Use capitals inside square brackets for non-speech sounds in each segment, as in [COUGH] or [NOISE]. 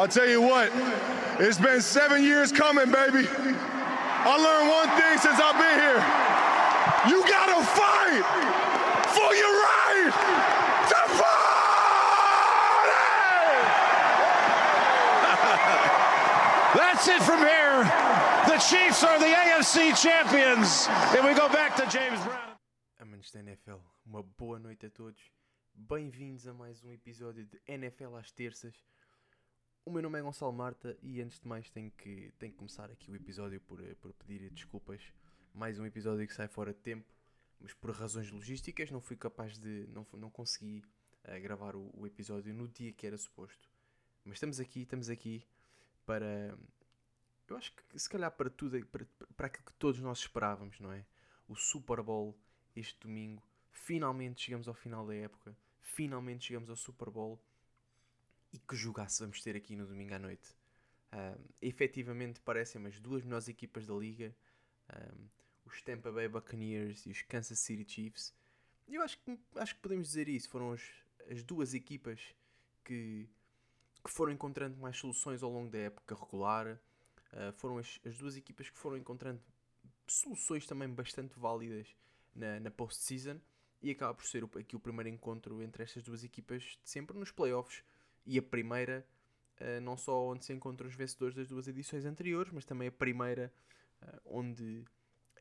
I'll tell you what, it's been seven years coming, baby. I learned one thing since I've been here. You gotta fight for your right to party! That's it from here. The Chiefs are the AFC champions. And we go back to James Brown. Amantes da NFL, uma boa noite a todos. Bem-vindos a mais um episódio de NFL às terças. O meu nome é Gonçalo Marta e antes de mais tenho que, tenho que começar aqui o episódio por, eh, por pedir desculpas. Mais um episódio que sai fora de tempo, mas por razões logísticas não fui capaz de. não, não consegui eh, gravar o, o episódio no dia que era suposto. Mas estamos aqui, estamos aqui para. Eu acho que se calhar para tudo, para, para aquilo que todos nós esperávamos, não é? O Super Bowl este domingo. Finalmente chegamos ao final da época. Finalmente chegamos ao Super Bowl. E que jogaço vamos ter aqui no domingo à noite. Um, efetivamente parecem as duas melhores equipas da liga. Um, os Tampa Bay Buccaneers e os Kansas City Chiefs. Eu acho que, acho que podemos dizer isso. Foram as, as duas equipas que, que foram encontrando mais soluções ao longo da época regular. Uh, foram as, as duas equipas que foram encontrando soluções também bastante válidas na, na post-season e acaba por ser aqui o primeiro encontro entre estas duas equipas de sempre nos playoffs e a primeira eh, não só onde se encontram os vencedores das duas edições anteriores, mas também a primeira eh, onde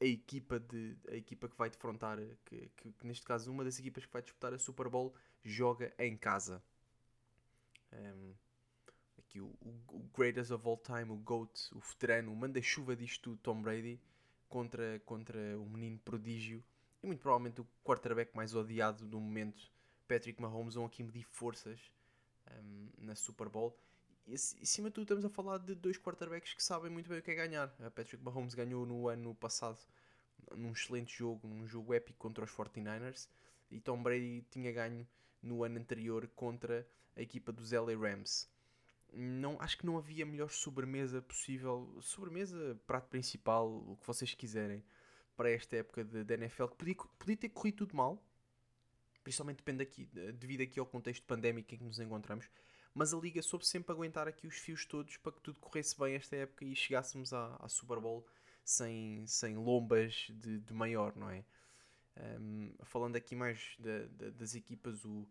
a equipa, de, a equipa que vai defrontar, eh, que, que- que neste caso uma das equipas que vai disputar a Super Bowl joga em casa. Ehm, aqui o, o, o greatest of all time, o GOAT, o veterano, o manda-chuva disto tudo, Tom Brady, contra, contra o menino prodígio e muito provavelmente o quarterback mais odiado do momento, Patrick Mahomes, vão aqui medir forças um, na Super Bowl. E ac- acima de tudo estamos a falar de dois quarterbacks que sabem muito bem o que é ganhar. A Patrick Mahomes ganhou no ano passado num excelente jogo, num jogo épico contra os 49ers e Tom Brady tinha ganho no ano anterior contra a equipa dos LA Rams. Não, acho que não havia melhor sobremesa possível, sobremesa, prato principal, o que vocês quiserem, para esta época da NFL, que podia, podia ter corrido tudo mal, principalmente depende aqui, de- devido aqui ao contexto pandémico em que nos encontramos, mas a Liga soube sempre aguentar aqui os fios todos para que tudo corresse bem esta época e chegássemos à, à Super Bowl sem, sem lombas de, de maior, não é? Um, falando aqui mais da- da- das equipas, o,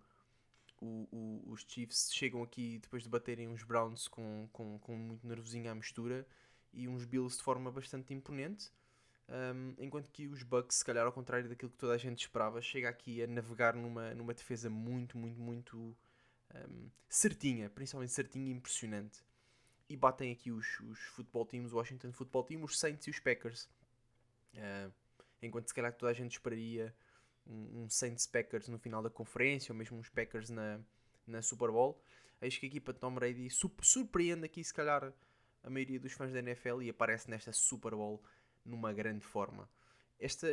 o- o- os Chiefs chegam aqui depois de baterem uns Browns com, com, com muito nervosinho à mistura e uns Bills de forma bastante imponente. Um, enquanto que os Bucks, se calhar ao contrário daquilo que toda a gente esperava, chega aqui a navegar numa, numa defesa muito, muito, muito um, certinha, principalmente certinha e impressionante. E batem aqui os, os football teams, o Washington Football Team, os Saints e os Packers. Uh, enquanto se calhar toda a gente esperaria um, um Saints Packers no final da conferência, ou mesmo uns Packers na, na Super Bowl. Eis que a equipa de Tom Brady surpreende aqui, se calhar, a maioria dos fãs da NFL e aparece nesta Super Bowl numa grande forma. Esta,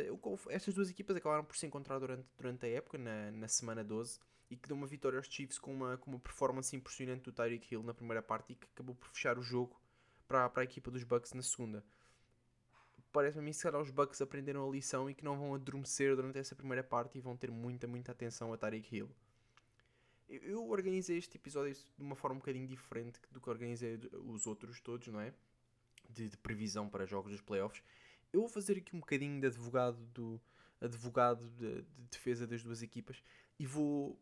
estas duas equipas acabaram por se encontrar durante, durante a época, na, na semana 12, e que deu uma vitória aos Chiefs com uma, com uma performance impressionante do Tyreek Hill na primeira parte e que acabou por fechar o jogo para, para a equipa dos Bucks na segunda. Parece-me a mim que os Bucks aprenderam a lição e que não vão adormecer durante essa primeira parte e vão ter muita, muita atenção a Tyreek Hill. Eu organizei este episódio de uma forma um bocadinho diferente do que organizei os outros todos, não é? De, de previsão para jogos dos playoffs. Eu vou fazer aqui um bocadinho de advogado do advogado de, de defesa das duas equipas e vou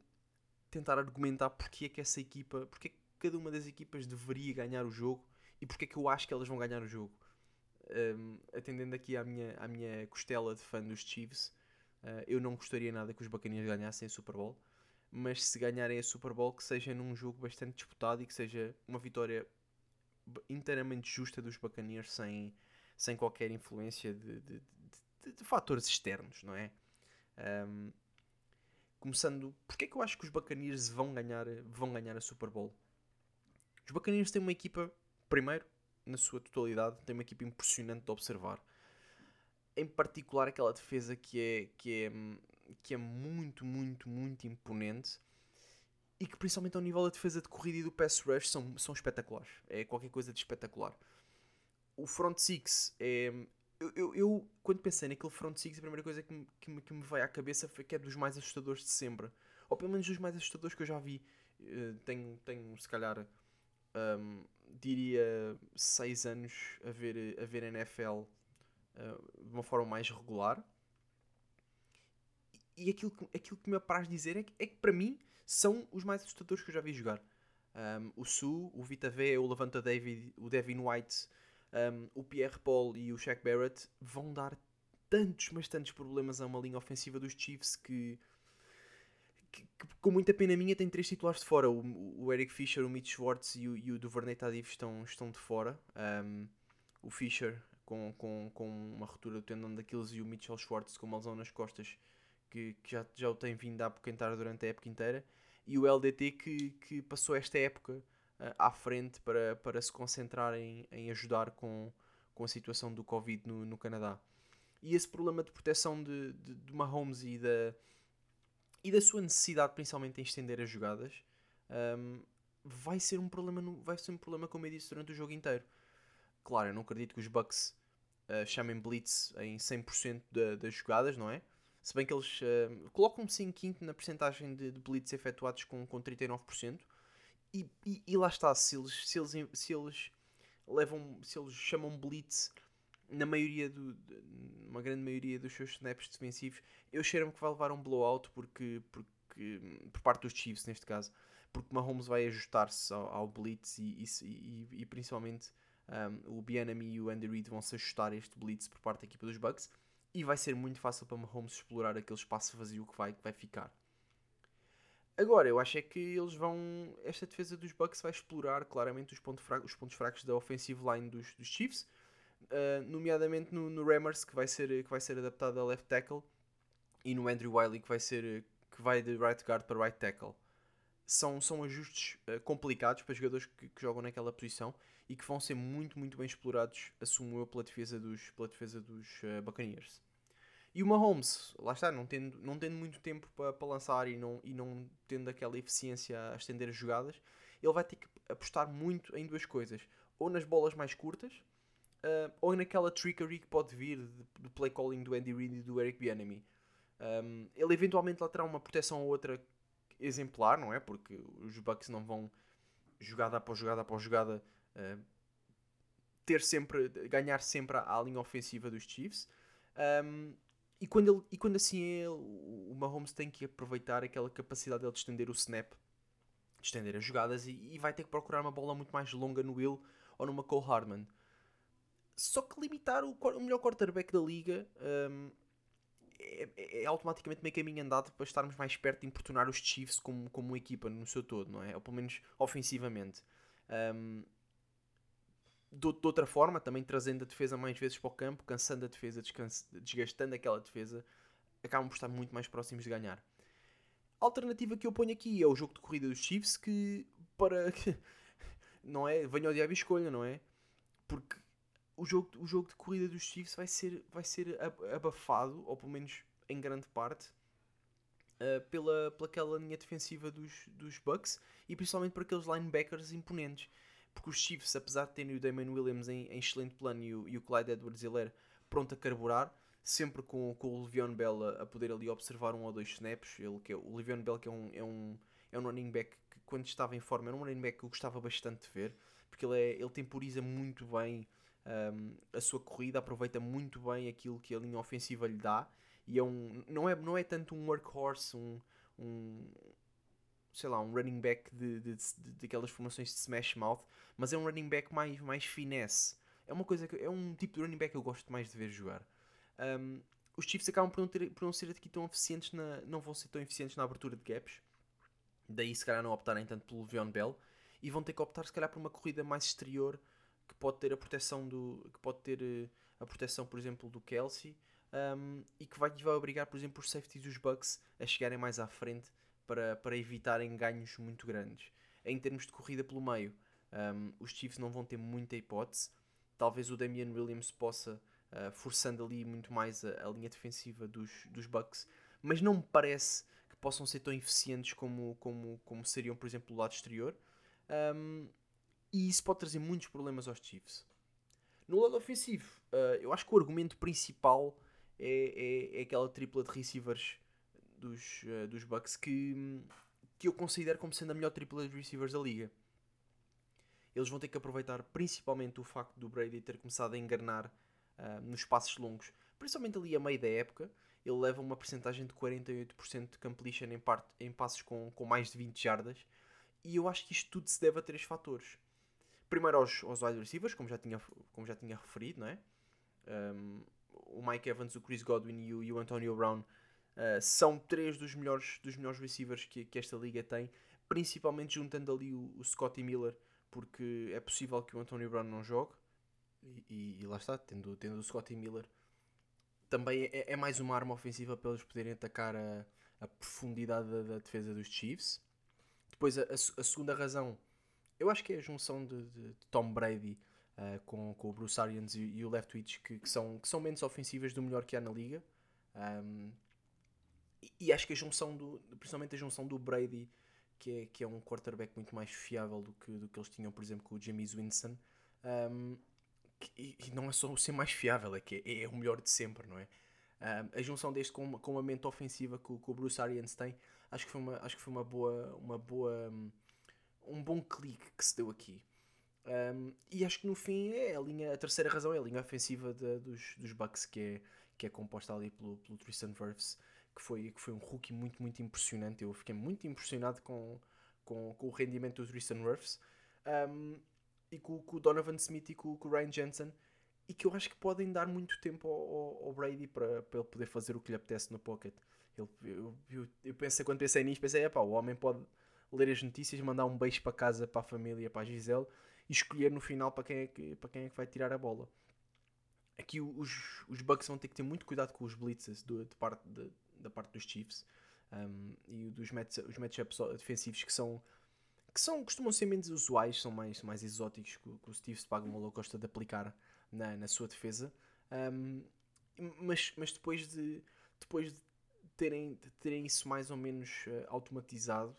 tentar argumentar porque é que essa equipa, porque é que cada uma das equipas deveria ganhar o jogo e porque é que eu acho que elas vão ganhar o jogo. Um, atendendo aqui à minha, à minha costela de fã dos Chiefs, uh, eu não gostaria nada que os Buccaneers ganhassem a Super Bowl, mas se ganharem a Super Bowl, que seja num jogo bastante disputado e que seja uma vitória inteiramente justa dos Buccaneers sem, sem qualquer influência de, de, de- de fatores externos, não é? Um, começando, porque é que eu acho que os Buccaneers vão ganhar, vão ganhar a Super Bowl? Os Buccaneers têm uma equipa, primeiro, na sua totalidade, têm uma equipa impressionante de observar. Em particular aquela defesa que é, que é, que é muito, muito, muito imponente e que principalmente ao nível da defesa de corrida e do pass rush são, são espetaculares. É qualquer coisa de espetacular. O front six é... Eu, eu, eu, quando pensei naquele front six, a primeira coisa que me, que me, que me veio à cabeça foi que é dos mais assustadores de sempre. Ou pelo menos dos mais assustadores que eu já vi. Eh, tenho, tenho, se calhar, um, diria 6 anos a ver, a ver NFL uh, de uma forma mais regular. E aquilo que, aquilo que me apraz dizer é que, é que para mim são os mais assustadores que eu já vi jogar. Um, o Su, o Vita V, o Levanta David, o Devin White, um, o Pierre Paul e o Shaq Barrett vão dar tantos, mas tantos problemas a uma linha ofensiva dos Chiefs que, que, que com muita pena minha tem três titulares de fora. O, o Eric Fischer, o Mitch Schwartz e o, e o Duvernay Tadif estão, estão de fora. Um, o Fischer com, com, com uma ruptura do tendão daqueles e o Mitchell Schwartz com uma lesão nas costas que, que já, já o tem vindo a apoquentar durante a época inteira e o LDT que, que passou esta época uh, à frente para, para se concentrar em, em ajudar com, com a situação do Covid no, no Canadá. E esse problema de proteção de, de, de Mahomes e da, e da sua necessidade, principalmente em estender as jogadas, um, vai, ser um problema no, vai ser um problema, como eu disse, durante o jogo inteiro. Claro, eu não acredito que os Bucks uh, chamem Blitz em 100% da, das jogadas, não é? Se bem que eles uh, colocam-se em quinto na percentagem de, de blitz efetuados com, com 39%. E, e, e, lá está, se eles, se eles, se eles levam, se eles chamam blitz na maioria do, uma grande maioria dos seus snaps defensivos, eu cheiro-me que vai levar um blowout porque, porque, por parte dos Chiefs neste caso, porque Mahomes vai ajustar-se ao, ao, blitz e, e, e principalmente um, o Bianami e o Andy Reid vão se ajustar a este blitz por parte da equipa dos Bucks e vai ser muito fácil para Mahomes explorar aquele espaço vazio que vai, que vai ficar. Agora, eu acho é que eles vão. Esta defesa dos Bucks vai explorar claramente os, pontos fracos, os pontos fracos da offensive line dos, dos Chiefs, uh, nomeadamente no, no Rammers, que vai, ser, que vai ser adaptado a left tackle, e no Andrew Wiley, que vai, ser, que vai de right guard para right tackle. São, são ajustes uh, complicados para jogadores que, que, jogam naquela posição e que vão ser muito, muito bem explorados, assumo eu, pela defesa dos, pela defesa dos uh, Buccaneers. E o Mahomes, lá está, não tendo, não tendo muito tempo para, lançar e não, e não tendo aquela eficiência a estender as jogadas, ele vai ter que apostar muito em duas coisas. Ou nas bolas mais curtas, uh, ou naquela trickery que pode vir do play calling do Andy Reid e do Eric Bieniemy. Um, ele eventualmente lá terá uma proteção ou outra exemplar, não é? Porque os Bucks não vão jogada após jogada após jogada uh, ter sempre, ganhar sempre à, linha ofensiva dos Chiefs. Um, e quando, ele, e quando assim é, o Mahomes tem que aproveitar aquela capacidade dele de estender o snap, de estender as jogadas, e, e vai ter que procurar uma bola muito mais longa no Will ou numa Cole Hardman. Só que limitar o, o melhor quarterback da liga um, é, é, é, automaticamente meio caminho andado para estarmos mais perto de importunar os Chiefs como, como equipa no seu todo, não é? Ou pelo menos ofensivamente. Um, de, de, outra forma, também trazendo a defesa mais vezes para o campo, cansando a defesa, desgastando aquela defesa, acabam por estar muito mais próximos de ganhar. A alternativa que eu ponho aqui é o jogo de corrida dos Chiefs, que para. [LAUGHS] não é? Venha ao diabo e escolha, não é? Porque o jogo, o jogo de corrida dos Chiefs vai ser, vai ser abafado, ou pelo menos em grande parte, uh, pela, pela aquela linha defensiva dos, dos Bucks e principalmente por aqueles linebackers imponentes porque os Chiefs, apesar de terem o Damon Williams em, em excelente plano e o, e o Clyde Edwards-Helaire pronto a carburar, sempre com, com o Le'Veon Bell a, a, poder ali observar um ou dois snaps, ele, que é, o Le'Veon Bell que é um, é, um, é um running back que quando estava em forma era um running back que eu gostava bastante de ver, porque ele, é, ele temporiza muito bem um, a sua corrida, aproveita muito bem aquilo que a linha ofensiva lhe dá, e é um, não, é, não é tanto um workhorse, um, um, sei lá, um running back de, de, de, de, aquelas formações de smash mouth, mas é um running back mais, mais finesse. É uma coisa que é um tipo de running back que eu gosto mais de ver jogar. Um, os Chiefs acabam por não, ter, por não ser aqui tão eficientes na, não vão ser tão eficientes na abertura de gaps. Daí se calhar não optarem tanto pelo Le'Veon Bell e vão ter que optar se calhar por uma corrida mais exterior que pode ter a proteção do que pode ter uh, a proteção por exemplo do Kelsey um, e que vai, vai obrigar por exemplo os safeties dos Bucks a chegarem mais à frente para, para evitarem ganhos muito grandes. Em termos de corrida pelo meio, um, os Chiefs não vão ter muita hipótese. Talvez o Damian Williams possa, uh, forçando ali muito mais a, a, linha defensiva dos, dos Bucks, mas não me parece que possam ser tão eficientes como, como, como seriam, por exemplo, do lado exterior. Um, e isso pode trazer muitos problemas aos Chiefs. No lado ofensivo, uh, eu acho que o argumento principal é, é, é aquela tripla de receivers dos, uh, dos Bucks que, que eu considero como sendo a melhor tripla de receivers da liga. eles vão ter que aproveitar principalmente o facto do Brady ter começado a enganar uh, nos passos longos, principalmente ali a meio da época. Ele leva uma porcentagem de 48% de completion em, parte, em passos com, com mais de 20 jardas. E eu acho que isto tudo se deve a três fatores. Primeiro aos, aos wide receivers, como já tinha, como já tinha referido, não é? Um, o Mike Evans, o Chris Godwin e o, e o Antonio Brown uh, são três dos melhores, dos melhores receivers que, que esta liga tem, principalmente juntando ali o, o Scotty Miller, porque é possível que o Antonio Brown não jogue, e, e, e lá está, tendo, tendo o Scotty Miller, também é, é, mais uma arma ofensiva para eles poderem atacar a, a profundidade da, da, defesa dos Chiefs. Depois, a, a, a, segunda razão, eu acho que é a junção de, de, de Tom Brady uh, com, com o Bruce Arians e, e o Leftwich, que, que, são, que são menos ofensivas do melhor que há na liga. Um, e, e, acho que a junção, do, principalmente a junção do Brady, que é, que é um quarterback muito mais fiável do que, do que eles tinham, por exemplo, com o James Winston. Um, que, e não é só o ser mais fiável, é que é, é o melhor de sempre, não é? Um, a junção deste com, com a mente ofensiva que, que, o Bruce Arians tem, acho que foi uma, acho que foi uma boa, uma boa, um bom clique que se deu aqui. Um, e acho que no fim é a linha, a terceira razão é a linha ofensiva de, dos, dos Bucks que é, que é composta ali pelo, pelo Tristan Wirfs, que foi, que foi um rookie muito, muito impressionante. Eu fiquei muito impressionado com, com, com o rendimento do Tristan Wirfs um, e com, com, o Donovan Smith e com, com, o Ryan Jensen. E que eu acho que podem dar muito tempo ao, ao, Brady para, para ele poder fazer o que lhe apetece no pocket. Ele, eu, eu, eu pensei, quando pensei nisto, pensei: o homem pode ler as notícias, mandar um beijo para casa, para a família, para a Gisele e escolher no final para quem é que, para quem é que vai tirar a bola. Aqui os, os Bucks vão ter que ter muito cuidado com os blitzes do, de parte, de, da parte dos Chiefs um, e dos match, os matchups defensivos que são que são, costumam ser menos usuais, são mais, mais exóticos que, que o Steve Spagnuolo gosta de aplicar na, na sua defesa. Um, mas, mas depois de depois de terem, de terem isso mais ou menos uh, automatizado,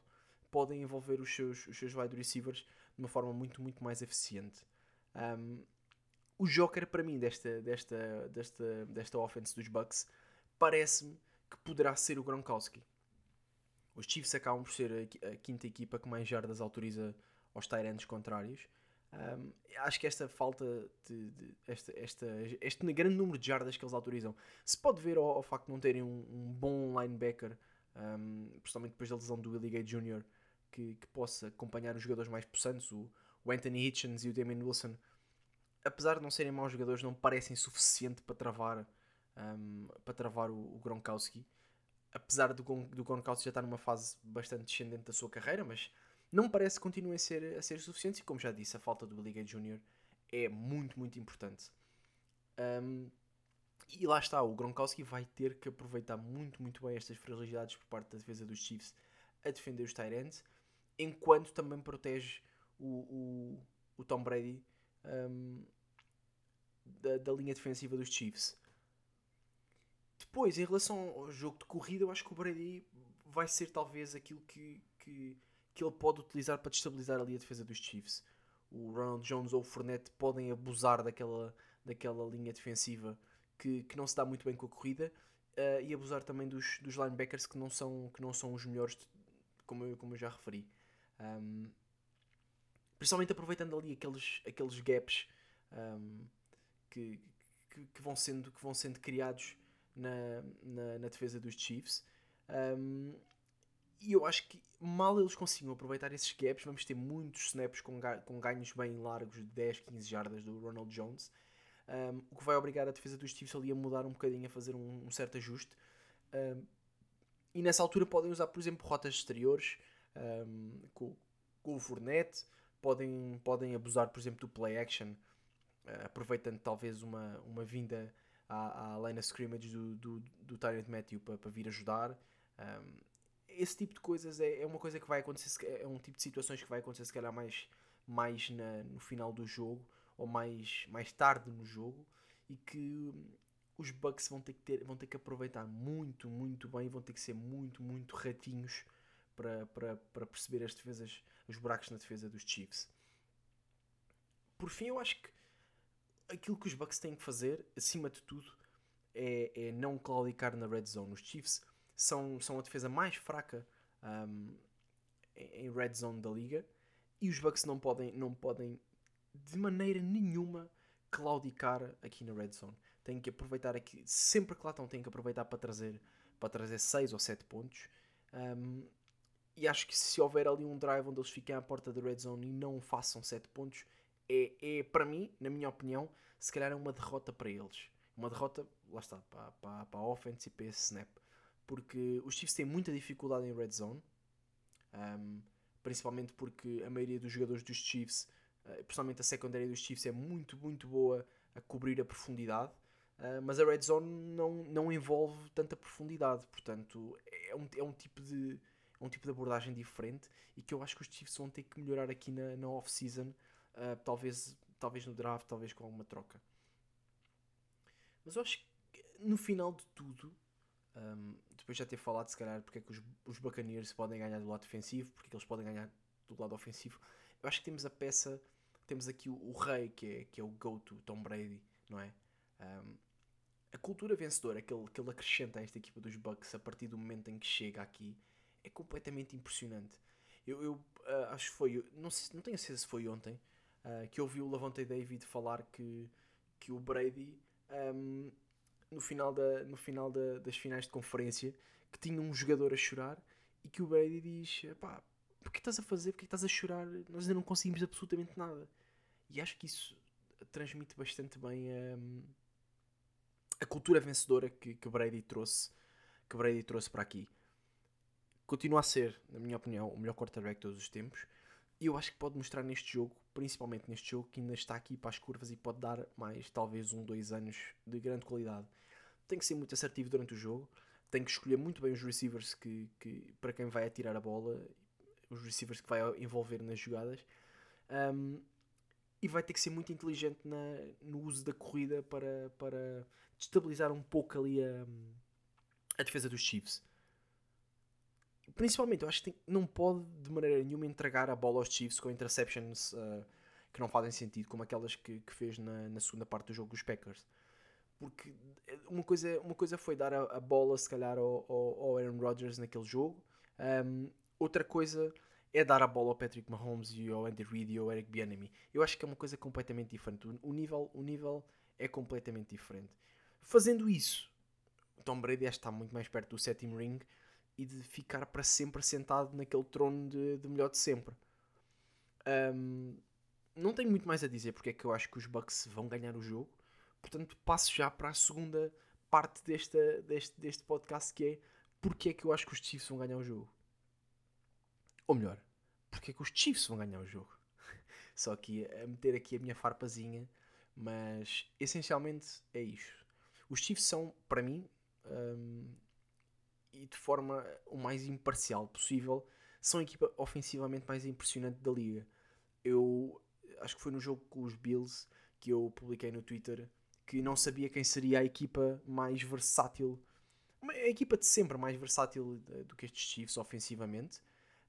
podem envolver os seus, os seus wide receivers de uma forma muito, muito mais eficiente. Um, o Joker, para mim, desta, desta, desta, desta offense dos Bucks, parece-me que poderá ser o Gronkowski. Os Chiefs acabam por ser a, quinta equipa que mais jardas autoriza aos Tyrants contrários. Um, acho que esta falta de, de esta, esta, este grande número de jardas que eles autorizam se pode ver ao, ao facto de não terem um, um bom linebacker, um, principalmente depois da lesão do Willie Gay Jr., que, que possa acompanhar os jogadores mais possantes, o, o Anthony Hitchens e o Damien Wilson, apesar de não serem maus jogadores, não parecem suficiente para travar, um, para travar o, o, Gronkowski. Apesar do, do Gronkowski já estar numa fase bastante descendente da sua carreira, mas não parece que continuem a ser, a ser suficientes. E como já disse, a falta do Billy Gay Jr. é muito, muito importante. Um, e lá está, o Gronkowski vai ter que aproveitar muito, muito bem estas fragilidades por parte da defesa dos Chiefs a defender os Tyrants enquanto também protege o, o, o Tom Brady um, da, da, linha defensiva dos Chiefs. Depois, em relação ao jogo de corrida, eu acho que o Brady vai ser talvez aquilo que, que, que ele pode utilizar para destabilizar ali a defesa dos Chiefs. O Ronald Jones ou o Fournette podem abusar daquela, daquela linha defensiva que, que não se dá muito bem com a corrida uh, e abusar também dos, dos linebackers que não são, que não são os melhores, como, eu, como eu já referi. Um, principalmente aproveitando ali aqueles, aqueles gaps um, que, que, que, vão sendo, que vão sendo criados na, na, na defesa dos Chiefs. Um, e eu acho que mal eles consigam aproveitar esses gaps, vamos ter muitos snaps com, com ganhos bem largos de 10, 15 jardas do Ronald Jones. Um, o que vai obrigar a defesa dos Chiefs ali a mudar um bocadinho, a fazer um, um certo ajuste. Um, e nessa altura podem usar, por exemplo, rotas exteriores, com, com, o Fournette, podem, podem abusar, por exemplo, do play action, uh, aproveitando talvez uma, uma vinda à, à of scrimmage do, do, do Tyrant Matthew para, para vir ajudar. Um, esse tipo de coisas é, é uma coisa que vai acontecer, é um tipo de situações que vai acontecer se calhar mais, mais na, no final do jogo ou mais, mais tarde no jogo e que os Bucks vão ter que ter, vão ter que aproveitar muito, muito bem, vão ter que ser muito, muito ratinhos para, para, para perceber as defesas, os buracos na defesa dos Chiefs. Por fim, eu acho que aquilo que os Bucks têm que fazer, acima de tudo, é, é não claudicar na red zone. Os Chiefs são, são a defesa mais fraca um, em red zone da liga e os Bucks não podem, não podem de maneira nenhuma claudicar aqui na red zone. Têm que aproveitar aqui, sempre que lá estão, têm que aproveitar para trazer para trazer 6 ou 7 pontos. Um, e acho que se houver ali um drive onde eles fiquem à porta da red zone e não façam 7 pontos, é, é para mim, na minha opinião, se calhar é uma derrota para eles. Uma derrota, lá está, para, para, para a offense e para esse snap. Porque os Chiefs têm muita dificuldade em red zone. Um, principalmente porque a maioria dos jogadores dos Chiefs, uh, principalmente a secundária dos Chiefs, é muito, muito boa a cobrir a profundidade. Uh, mas a red zone não, não envolve tanta profundidade, portanto é um, é um tipo de é um tipo de abordagem diferente e que eu acho que os Chiefs vão ter que melhorar aqui na, na off-season, uh, talvez, talvez no draft, talvez com alguma troca. Mas eu acho que no final de tudo, um, depois de já ter falado se calhar porque é que os, os Buccaneers podem ganhar do lado defensivo, porque é que eles podem ganhar do lado ofensivo, eu acho que temos a peça, temos aqui o, o rei que é, que é o go-to, Tom Brady, não é? Um, a cultura vencedora que ele, que ele acrescenta a esta equipa dos Bucks a partir do momento em que chega aqui é completamente impressionante. Eu, eu uh, acho que foi, não, sei, não tenho certeza se foi ontem, uh, que ouvi o Lavonte David falar que, que o Brady, um, no final, da, no final da, das finais de conferência, que tinha um jogador a chorar e que o Brady diz: pá, que estás a fazer? Porque estás a chorar? Nós ainda não conseguimos absolutamente nada. E acho que isso transmite bastante bem a. A cultura vencedora que, que Brady trouxe que Brady trouxe para aqui continua a ser, na minha opinião, o melhor quarterback de todos os tempos e eu acho que pode mostrar neste jogo, principalmente neste jogo, que ainda está aqui para as curvas e pode dar mais, talvez, um, dois anos de grande qualidade. Tem que ser muito assertivo durante o jogo, tem que escolher muito bem os receivers que, que para quem vai atirar a bola, os receivers que vai envolver nas jogadas. Um, e vai ter que ser muito inteligente na, no uso da corrida para, para destabilizar um pouco ali a, a defesa dos Chiefs. Principalmente, eu acho que tem, não pode de maneira nenhuma entregar a bola aos Chiefs com interceptions uh, que não fazem sentido, como aquelas que, que fez na, na, segunda parte do jogo dos Packers. Porque uma coisa, uma coisa foi dar a, a bola, se calhar, ao, ao, Aaron Rodgers naquele jogo, um, outra coisa é dar a bola ao Patrick Mahomes e ao Andy Reid e ao Eric Bieniemy. Eu acho que é uma coisa completamente diferente. O, o nível, o nível é completamente diferente. Fazendo isso, Tom Brady está muito mais perto do sétimo ring e de ficar para sempre sentado naquele trono de, de melhor de sempre. Um, não tenho muito mais a dizer porque é que eu acho que os Bucks vão ganhar o jogo. Portanto, passo já para a segunda parte desta, deste, deste podcast que é porque é que eu acho que os Chiefs vão ganhar o jogo. Ou melhor, porque é que os Chiefs vão ganhar o jogo. [LAUGHS] Só que a meter aqui a minha farpazinha, mas essencialmente é isto. Os Chiefs são, para mim, um, e de forma o mais imparcial possível, são a equipa ofensivamente mais impressionante da liga. Eu acho que foi no jogo com os Bills que eu publiquei no Twitter que não sabia quem seria a equipa mais versátil, a equipa de sempre mais versátil do que estes Chiefs ofensivamente.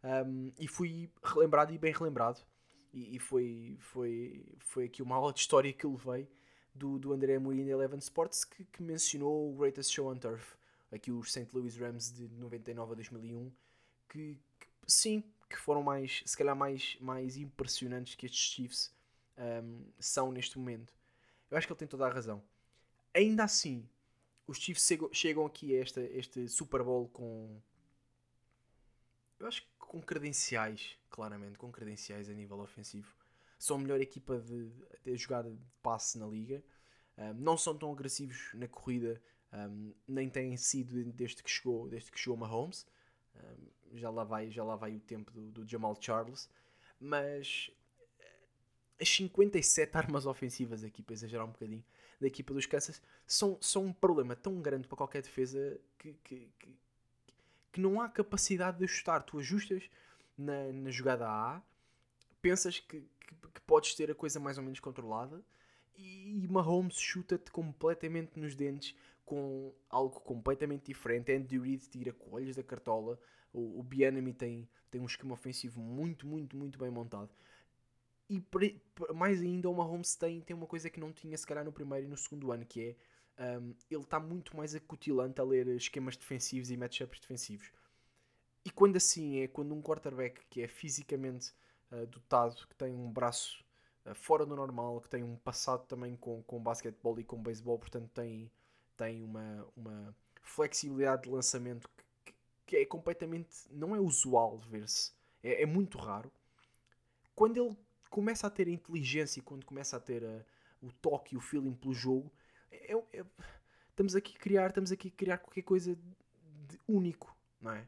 Um, e fui relembrado e bem relembrado. E, e, foi, foi, foi aqui uma aula de história que eu levei do, do André Mourinho da Eleven Sports que, que, mencionou o Greatest Show on Turf, aqui os St. Louis Rams de 99 a 2001, que, que, sim, que foram mais, se calhar mais, mais impressionantes que estes Chiefs um, são neste momento. Eu acho que ele tem toda a razão. Ainda assim, os Chiefs chegam, aqui a esta, este Super Bowl com. Eu acho que com credenciais, claramente, com credenciais a nível ofensivo são a melhor equipa de, de jogada de passe na liga. Um, não são tão agressivos na corrida, um, nem têm sido desde que chegou, desde que chegou Mahomes. Um, já, lá vai, já lá vai o tempo do, do Jamal Charles. Mas eh, as 57 armas ofensivas aqui, para exagerar um bocadinho, da equipa dos Kansas, são, são um problema tão grande para qualquer defesa que, que, que, que não há capacidade de ajustar. Tu ajustas na, na jogada A, pensas que, que, que, podes ter a coisa mais ou menos controlada e Mahomes chuta-te completamente nos dentes com algo completamente diferente. Andy Reid tira coelhos da cartola. O, o Bienemy tem, tem um esquema ofensivo muito, muito, muito bem montado. E mais ainda, o Mahomes tem, tem uma coisa que não tinha se calhar no primeiro e no segundo ano, que é um, ele está muito mais acutilante a ler esquemas defensivos e matchups defensivos. E quando assim é, quando um quarterback que é fisicamente uh, dotado, que tem um braço uh, fora do normal, que tem um passado também com, com basquetebol e com beisebol, portanto tem, tem uma, uma flexibilidade de lançamento que, que é completamente. não é usual ver-se, é, é, muito raro. Quando ele começa a ter a inteligência e quando começa a ter a, o toque e o feeling pelo jogo, é, é, estamos aqui a criar, estamos aqui criar qualquer coisa de único, não é?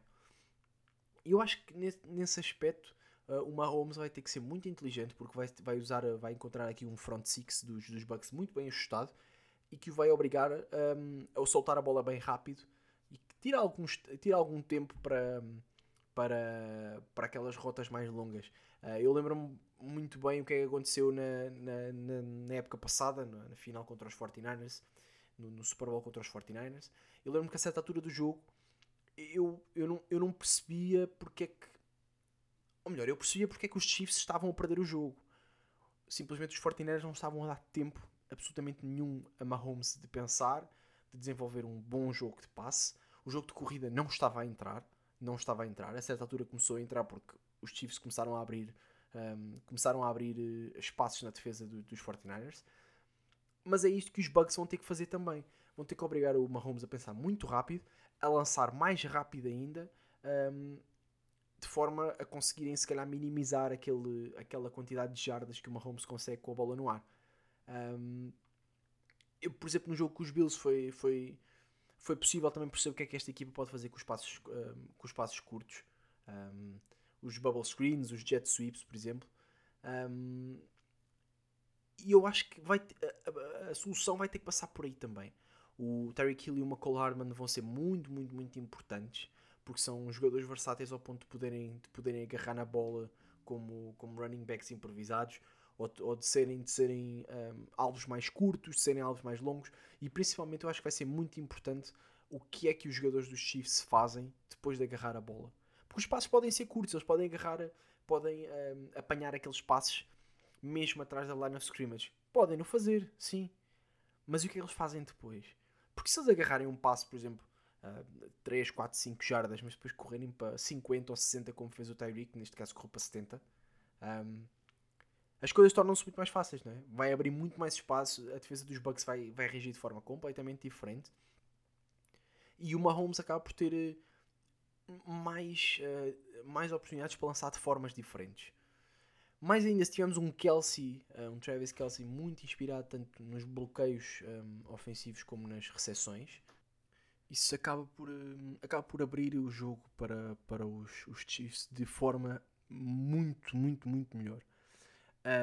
Eu acho que nesse, nesse aspecto uh, o Mahomes vai ter que ser muito inteligente porque vai, vai usar, vai encontrar aqui um front six dos, dos Bucks muito bem ajustado e que o vai obrigar um, a soltar a bola bem rápido e que tira, alguns, tira algum tempo para, para, para aquelas rotas mais longas. Uh, eu lembro-me muito bem o que é que aconteceu na, na, na, na época passada, na, na, final contra os 49ers, no, no Super Bowl contra os 49ers. Eu lembro-me que a certa altura do jogo eu, eu, não, eu não percebia porque é que. Ou melhor, eu percebia porque é que os Chiefs estavam a perder o jogo. Simplesmente os 49ers não estavam a dar tempo absolutamente nenhum a Mahomes de pensar, de desenvolver um bom jogo de passe. O jogo de corrida não estava a entrar. Não estava a entrar. A certa altura começou a entrar porque os Chiefs começaram a abrir, um, começaram a abrir uh, espaços na defesa do, dos 49ers. Mas é isto que os Bucks vão ter que fazer também. Vão ter que obrigar o Mahomes a pensar muito rápido, a lançar mais rápido ainda, um, de forma a conseguirem se calhar minimizar aquele, aquela quantidade de jardas que o Mahomes consegue com a bola no ar. Um, eu, por exemplo, no jogo com os Bills foi, foi, foi possível também perceber o que é que esta equipa pode fazer com os passos, um, com os passos curtos. Um, os bubble screens, os jet sweeps, por exemplo. e eu acho que vai a, a, a, solução vai ter que passar por aí também. O Terry Hill e o McCall Hardman vão ser muito, muito, muito importantes porque são jogadores versáteis ao ponto de poderem, de poderem agarrar na bola como, como running backs improvisados ou, ou de serem, de serem um, alvos mais curtos, de serem alvos mais longos e principalmente eu acho que vai ser muito importante o que é que os jogadores dos Chiefs fazem depois de agarrar a bola. Porque os passos podem ser curtos, eles podem agarrar, podem um, apanhar aqueles passos mesmo atrás da line of scrimmage. Podem no fazer, sim. Mas o que é que eles fazem depois? Porque se eles agarrarem um passo, por exemplo, uh, 3, 4, 5 jardas, mas depois correrem para 50 ou 60, como fez o Tyreek, neste caso correu para 70, um, as coisas tornam-se muito mais fáceis, não é? Vai abrir muito mais espaço, a defesa dos Bucks vai, vai reagir de forma completamente diferente. E o Mahomes acaba por ter eh, mais, uh, mais oportunidades para lançar de formas diferentes. Mais ainda, se tivermos um Kelsey, uh, um Travis Kelsey muito inspirado tanto nos bloqueios um, ofensivos como nas recepções, isso acaba por, acaba por abrir o jogo para, para os, os Chiefs de forma muito, muito, muito melhor.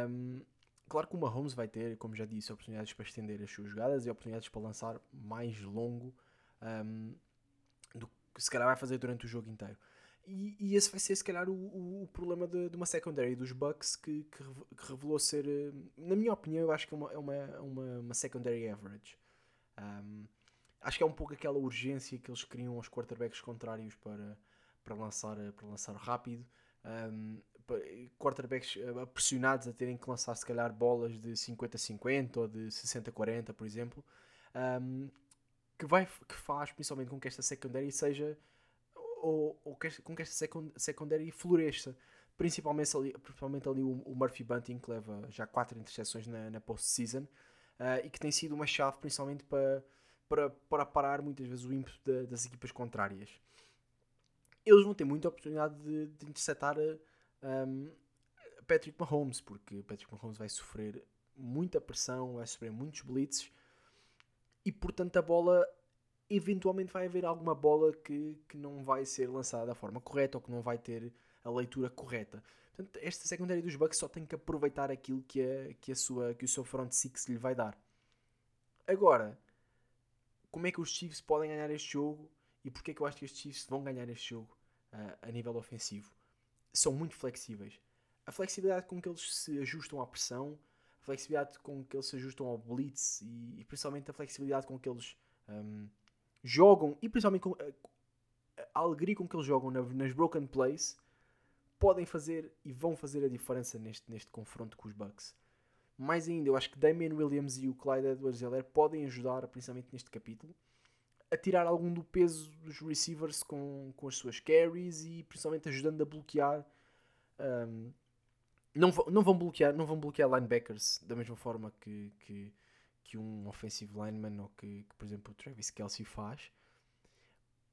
Um, claro que o Mahomes vai ter, como já disse, oportunidades para estender as suas jogadas e oportunidades para lançar mais longo do que se calhar vai fazer durante o jogo inteiro. E, e, esse vai ser, se calhar, o, o problema de, de, uma secondary dos Bucks que, que, revelou ser, eh, na minha opinião, eu acho que é uma, é uma, uma, uma secondary average. Um, acho que é um pouco aquela urgência que eles criam aos quarterbacks contrários para, para, lançar, para lançar rápido. Um, quarterbacks eh, pressionados a terem que lançar, se calhar, bolas de 50-50 ou de 60-40, por exemplo. Um, que, vai, que faz principalmente com que esta secondary seja ou, ou que, com que esta secundária floresça. Principalmente ali, principalmente ali o, o, Murphy Bunting, que leva já 4 interseções na, na post-season uh, e que tem sido uma chave principalmente para, para, para parar muitas vezes o ímpeto das equipas contrárias. Eles vão ter muita oportunidade de, de interceptar um, Patrick Mahomes, porque Patrick Mahomes vai sofrer muita pressão, vai sofrer muitos blitzes e portanto a bola eventualmente vai haver alguma bola que, que não vai ser lançada da forma correta ou que não vai ter a leitura correta. Portanto, esta secundária dos Bucks só tem que aproveitar aquilo que, a, que, a sua, que o seu front six lhe vai dar. Agora, como é que os Chiefs podem ganhar este jogo e porquê é que eu acho que os Chiefs vão ganhar este jogo uh, a nível ofensivo? São muito flexíveis. A flexibilidade com que eles se ajustam à pressão, a flexibilidade com que eles se ajustam ao blitz e, e principalmente a flexibilidade com que eles um, jogam e principalmente com a, a alegria com que eles jogam nas broken plays podem fazer e vão fazer a diferença neste, neste confronto com os Bucks. Mais ainda, eu acho que Damian Williams e o Clyde Edwards-Helaire podem ajudar, principalmente neste capítulo, a tirar algum do peso dos receivers com, com as suas carries e principalmente ajudando a bloquear um, não, não, vão bloquear, não vão bloquear linebackers da mesma forma que, que, que um offensive lineman ou que, que, por exemplo, o Travis Kelsey faz.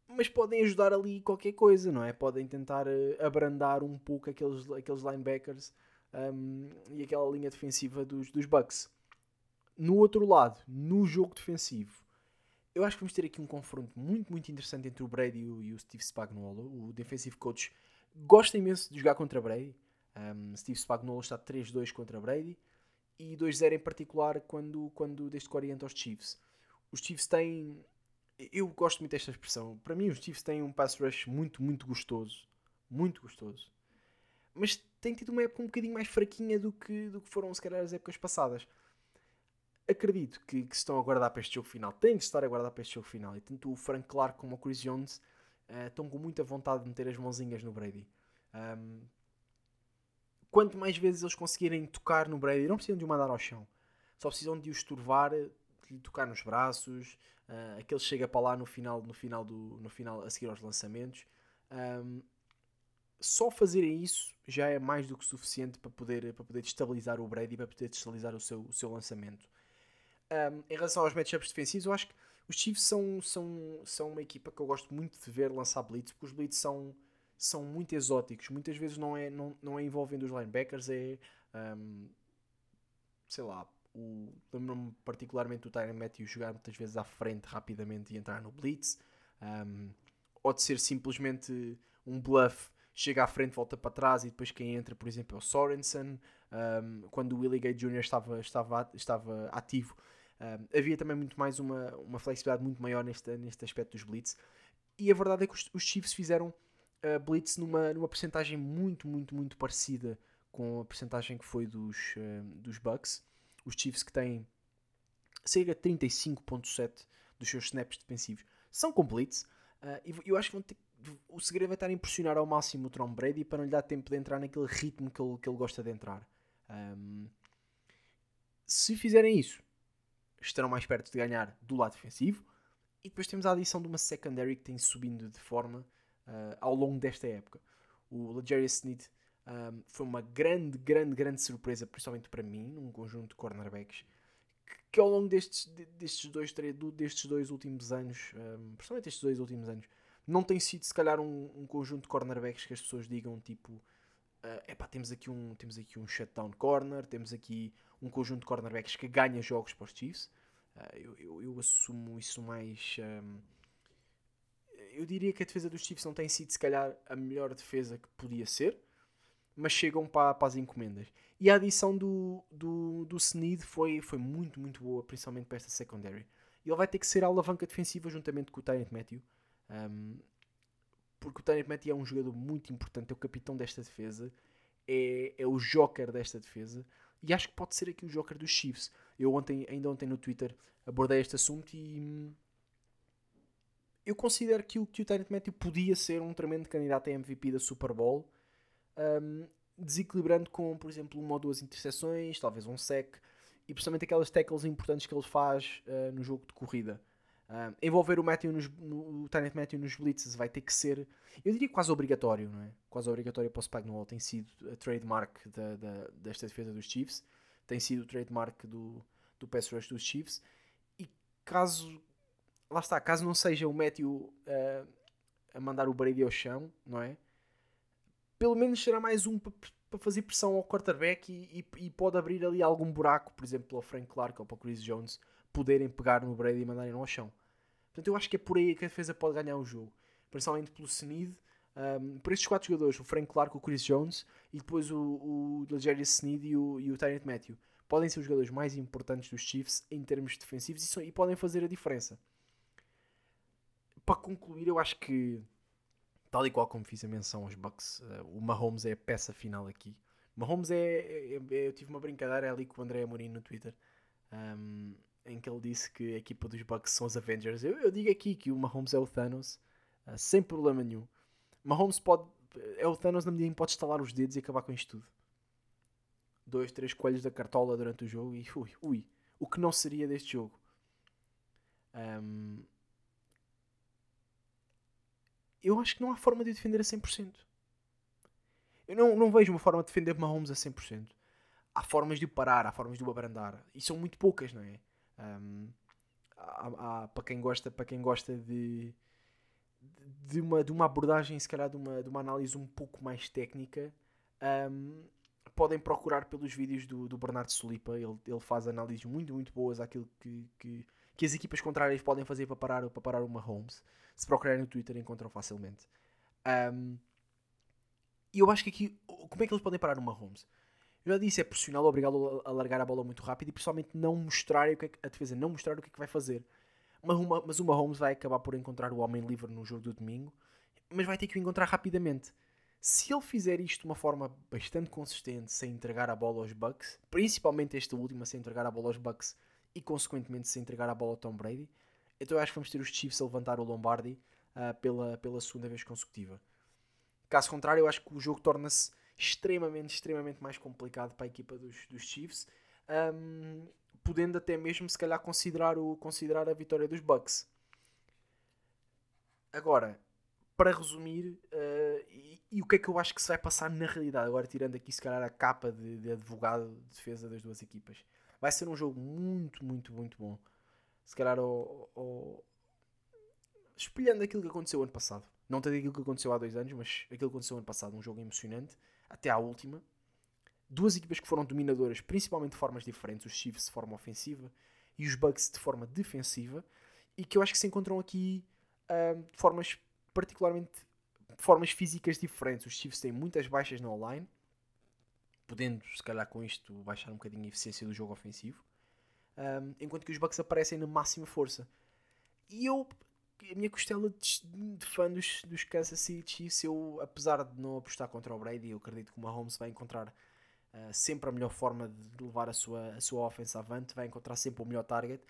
Mas podem ajudar ali qualquer coisa, não é? Podem tentar uh, abrandar um pouco aqueles, aqueles linebackers um, e aquela linha defensiva dos, dos Bucks. No outro lado, no jogo defensivo, eu acho que vamos ter aqui um confronto muito, muito interessante entre o Brady e o, Steve Spagnuolo. O defensive coach gosta imenso de jogar contra Brady. Um, Steve Spagnuolo está 3-2 contra Brady e 2-0 em particular quando, quando desde que orienta os Chiefs. Os Chiefs têm. Eu gosto muito desta expressão. Para mim, os Chiefs têm um pass rush muito, muito gostoso. Muito gostoso. Mas têm tido uma época um bocadinho mais fraquinha do que, do que foram, se calhar, as épocas passadas. Acredito que, que estão a guardar para este jogo final. Têm de estar a guardar para este jogo final. E tanto o Frank Clark como o Chris Jones uh, estão com muita vontade de meter as mãozinhas no Brady. Um, quanto mais vezes eles conseguirem tocar no Brady, não precisam de o mandar ao chão, só precisam de o estorvar, de lhe tocar nos braços, uh, aquele chega para lá no final, no final, do, no final a seguir aos lançamentos. Um, só fazerem isso já é mais do que suficiente para poder, para poder destabilizar o Brady, para poder destabilizar o seu, o seu lançamento. Um, em relação aos matchups defensivos, eu acho que os Chiefs são, são, são uma equipa que eu gosto muito de ver lançar blitz, porque os blitz são são muito exóticos. Muitas vezes não é, não, não é envolvendo os linebackers, é. Um, sei lá. Lembro-me particularmente do Tyron Matthews jogar muitas vezes à frente rapidamente e entrar no blitz. Um, ou de ser simplesmente um bluff, chega à frente, volta para trás e depois quem entra, por exemplo, é o Sorensen. Um, quando o Willie Gay Jr. estava, estava, estava ativo, um, havia também muito mais uma, uma flexibilidade muito maior neste, neste aspecto dos blitz. E a verdade é que os, os Chiefs fizeram uh, Blitz numa, numa percentagem muito, muito, muito parecida com a percentagem que foi dos, uh, dos Bucks. Os Chiefs que têm cerca de 35.7 dos seus snaps defensivos são com Blitz. Uh, e eu acho que vão ter, o segredo vai estar a impressionar ao máximo o Tom Brady para não lhe dar tempo de entrar naquele ritmo que ele, que ele gosta de entrar. Um, se fizerem isso, estarão mais perto de ganhar do lado defensivo. E depois temos a adição de uma secondary que tem subindo de forma uh, ao longo desta época. O Legarius Sneed um, foi uma grande, grande, grande surpresa, principalmente para mim, num conjunto de cornerbacks, que, que ao longo destes, destes, dois, destes dois últimos anos, um, principalmente estes dois últimos anos, não tem sido se calhar um, um conjunto de cornerbacks que as pessoas digam tipo uh, epá, temos aqui um temos aqui um shutdown corner, temos aqui um conjunto de cornerbacks que ganha jogos para os Chiefs. Uh, eu, eu, eu, assumo isso mais um, eu diria que a defesa dos Chiefs não tem sido, se calhar, a melhor defesa que podia ser, mas chegam para, para as encomendas. E a adição do, do, do Sneed foi, foi muito, muito boa, principalmente para esta secondary. Ele vai ter que ser a alavanca defensiva juntamente com o Tyrant Matthew, um, porque o Tyrant Matthew é um jogador muito importante, é o capitão desta defesa, é, é o joker desta defesa, e acho que pode ser aqui o joker dos Chiefs. Eu ontem, ainda ontem no Twitter abordei este assunto e eu considero que o, que o podia ser um tremendo candidato a MVP da Super Bowl, um, desequilibrando com, por exemplo, uma ou duas interseções, talvez um sec, e principalmente aquelas tackles importantes que ele faz uh, no jogo de corrida. Envolver o, Matthew nos, no, o Tyrant Matthew nos blitzes vai ter que ser, eu diria quase obrigatório, não é? Quase obrigatório para o Spagnuolo, tem sido a trademark da, da, desta defesa dos Chiefs, tem sido o trademark do, do pass rush dos Chiefs, e caso lá está, caso não seja o Matthew uh, a mandar o Brady ao chão, não é? Pelo menos será mais um para fazer pressão ao quarterback e, e, e, pode abrir ali algum buraco, por exemplo, ao Frank Clark ou para o Chris Jones poderem pegar no Brady e mandarem ao chão. Portanto, eu acho que é por aí que a defesa pode ganhar o jogo, principalmente pelo Sneed. Um, por estes quatro jogadores, o Frank Clark, o Chris Jones e depois o, o Legarius Sneed e o, e o Tyrant Matthew podem ser os jogadores mais importantes dos Chiefs em termos defensivos e, e podem fazer a diferença para concluir, eu acho que, tal e qual como fiz a menção aos Bucks, uh, o Mahomes é a peça final aqui. Mahomes é, é, é, Eu tive uma brincadeira ali com o André Amorim no Twitter, um, em que ele disse que a equipa dos Bucks são os Avengers. Eu, eu digo aqui que o Mahomes é o Thanos, uh, sem problema nenhum. Mahomes pode. É o Thanos na medida em que pode estalar os dedos e acabar com isto tudo. Dois, três coelhos da cartola durante o jogo e ui, ui. O que não seria deste jogo? Um, eu acho que não há forma de o defender a 100%. Eu não, não vejo uma forma de defender Mahomes a 100%. Há formas de o parar, há formas de o abrandar. E são muito poucas, não é? Um, há, há, para, quem gosta, para quem gosta de, de, uma, de uma abordagem, se calhar de uma, de uma análise um pouco mais técnica, um, podem procurar pelos vídeos do, do Bernardo Solipa. Ele, ele faz análises muito, muito boas àquilo que, que, que as equipas contrárias podem fazer para parar, para parar o Mahomes. Se procurarem no Twitter, encontram facilmente. Um, e eu acho que aqui, como é que eles podem parar o Mahomes? Eu já disse, é pressioná-lo, obrigá-lo a largar a bola muito rápido e principalmente não mostrar o que é que, a defesa não mostrar o que é que vai fazer. Mas, uma, mas o Mahomes vai acabar por encontrar o homem livre no jogo do domingo, mas vai ter que o encontrar rapidamente. Se ele fizer isto de uma forma bastante consistente, sem entregar a bola aos Bucks, principalmente esta última, sem entregar a bola aos Bucks e consequentemente sem entregar a bola ao Tom Brady, então eu acho que vamos ter os Chiefs a levantar o Lombardi uh, pela, pela segunda vez consecutiva. Caso contrário, eu acho que o jogo torna-se extremamente, extremamente mais complicado para a equipa dos, dos Chiefs, um, podendo até mesmo se calhar considerar, o, considerar a vitória dos Bucks. Agora, para resumir, uh, e, e, o que é que eu acho que se vai passar na realidade, agora tirando aqui se calhar a capa de, de advogado de defesa das duas equipas, vai ser um jogo muito, muito, muito bom. Se calhar, o, espelhando aquilo que aconteceu ano passado. Não tanto aquilo que aconteceu há dois anos, mas aquilo que aconteceu ano passado, um jogo emocionante até à última. Duas equipas que foram dominadoras, principalmente de formas diferentes, os Chiefs de forma ofensiva e os Bucks de forma defensiva, e que eu acho que se encontram aqui uh, de formas particularmente formas físicas diferentes. Os Chiefs têm muitas baixas na online, podendo, se calhar, com isto baixar um bocadinho a eficiência do jogo ofensivo, enquanto que os Bucks aparecem na máxima força. E eu a minha costela de, fã dos, dos Kansas City Chiefs, eu, apesar de não apostar contra o Brady, eu acredito que o Mahomes vai encontrar uh, sempre a melhor forma de levar a sua, a sua offense avante, vai encontrar sempre o melhor target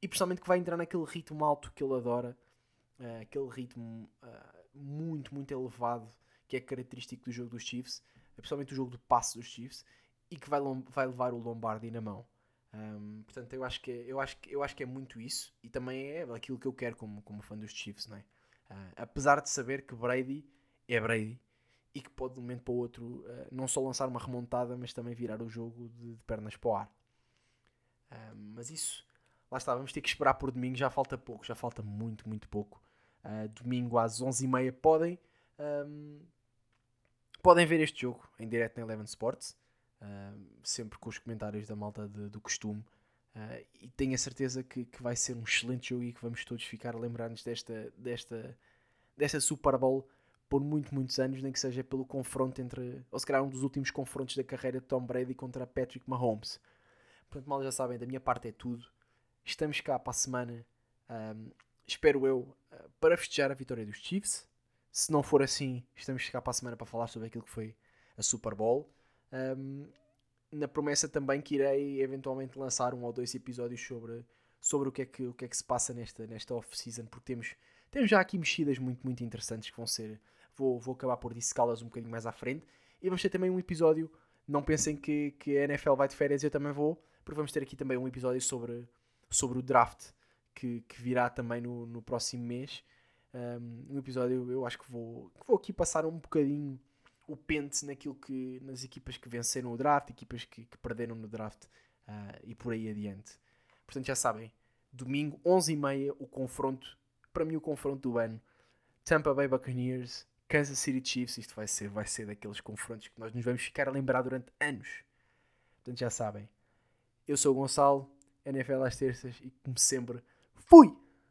e principalmente que vai entrar naquele ritmo alto que ele adora, uh, aquele ritmo uh, muito, muito elevado que é característico do jogo dos Chiefs, principalmente o jogo do passe dos Chiefs, e que vai, vai levar o Lombardi na mão. Um, portanto, eu acho, que, eu, acho que, eu acho que é muito isso e também é aquilo que eu quero como, como fã dos Chiefs, não é? Uh, apesar de saber que Brady é Brady e que pode de um momento para o outro uh, não só lançar uma remontada, mas também virar o jogo de, de pernas para o ar. Uh, mas isso, lá está, vamos ter que esperar por domingo, já falta pouco, já falta muito, muito pouco. domingo às 11h30 podem, um, podem ver este jogo em direto na Eleven Sports. Uh, sempre com os comentários da malta de, do costume. Uh, e tenho a certeza que, que, vai ser um excelente jogo e que vamos todos ficar a lembrar-nos desta, desta, desta Super Bowl por muito, muitos anos, nem que seja pelo confronto entre, ou se calhar um dos últimos confrontos da carreira de Tom Brady contra Patrick Mahomes. Portanto, mal já sabem, da minha parte é tudo. Estamos cá para a semana, um, espero eu, para festejar a vitória dos Chiefs. Se não for assim, estamos cá para a semana para falar sobre aquilo que foi a Super Bowl. Um, na promessa também que irei eventualmente lançar um ou dois episódios sobre, sobre o, que é que, o que é que se passa nesta, nesta off-season, porque temos, temos já aqui mexidas muito, muito interessantes que vão ser. Vou, vou acabar por dissecá-las um bocadinho mais à frente. E vamos ter também um episódio. Não pensem que, que a NFL vai de férias, eu também vou, porque vamos ter aqui também um episódio sobre, sobre o draft que, que virá também no, no próximo mês. Um, episódio, eu acho que vou, que vou aqui passar um bocadinho o pente naquilo que nas equipas que venceram o draft, equipas que, que perderam no draft uh, e por aí adiante. Portanto, já sabem, domingo 11h30 o confronto, para mim o confronto do ano, Tampa Bay Buccaneers, Kansas City Chiefs, isto vai ser, vai ser daqueles confrontos que nós nos vamos ficar a lembrar durante anos. Portanto, já sabem. Eu sou o Gonçalo, NFL às terças e como sempre, fui!